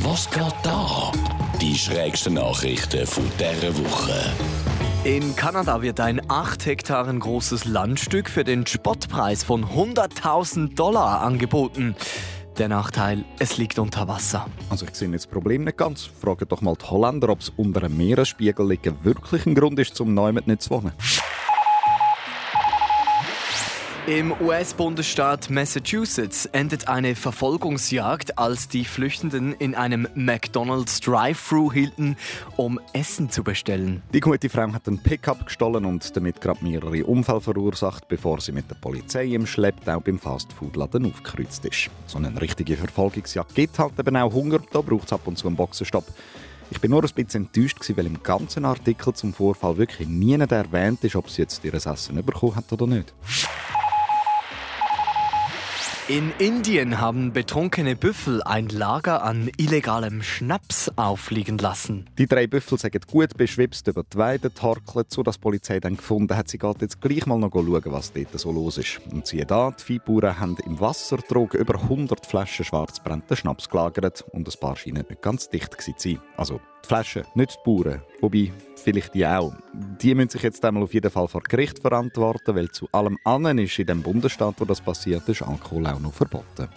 Was geht da? Die schrägsten Nachrichten von dieser Woche. In Kanada wird ein 8 Hektaren großes Landstück für den Spottpreis von 100.000 Dollar angeboten. Der Nachteil, es liegt unter Wasser. Also ich sehe jetzt das Problem nicht ganz. Fragt doch mal die Holländer, ob es unter einem Meeresspiegel liegen wirklich ein Grund ist, zum Neumann nicht zu wohnen. Im US-Bundesstaat Massachusetts endet eine Verfolgungsjagd, als die Flüchtenden in einem McDonald's Drive-Thru hielten, um Essen zu bestellen. Die gute Frau hat einen Pickup gestohlen und damit gerade mehrere Unfälle verursacht, bevor sie mit der Polizei im Schlepptau beim Fastfood-Laden aufgekreuzt ist. So eine richtige Verfolgungsjagd gibt halt eben auch Hunger, da braucht es ab und zu einen Boxenstopp. Ich bin nur ein bisschen enttäuscht, weil im ganzen Artikel zum Vorfall wirklich niemand erwähnt ist, ob sie jetzt ihr Essen bekommen hat oder nicht. In Indien haben betrunkene Büffel ein Lager an illegalem Schnaps auffliegen lassen. Die drei Büffel sind gut beschwipst über die Weide getorkelt, sodass die Polizei dann gefunden hat, sie geht jetzt gleich mal noch schauen, was dort so los ist. Und siehe da, die Viehbauern haben im Wassertrog über 100 Flaschen schwarzbrennenden Schnaps gelagert und ein paar scheinen nicht ganz dicht zu sein. Also die Flaschen, nicht die Bauern. Wobei, vielleicht die auch. Die müssen sich jetzt einmal auf jeden Fall vor Gericht verantworten, weil zu allem anderen ist in dem Bundesstaat, wo das passiert ist, Alkohol auch noch verboten.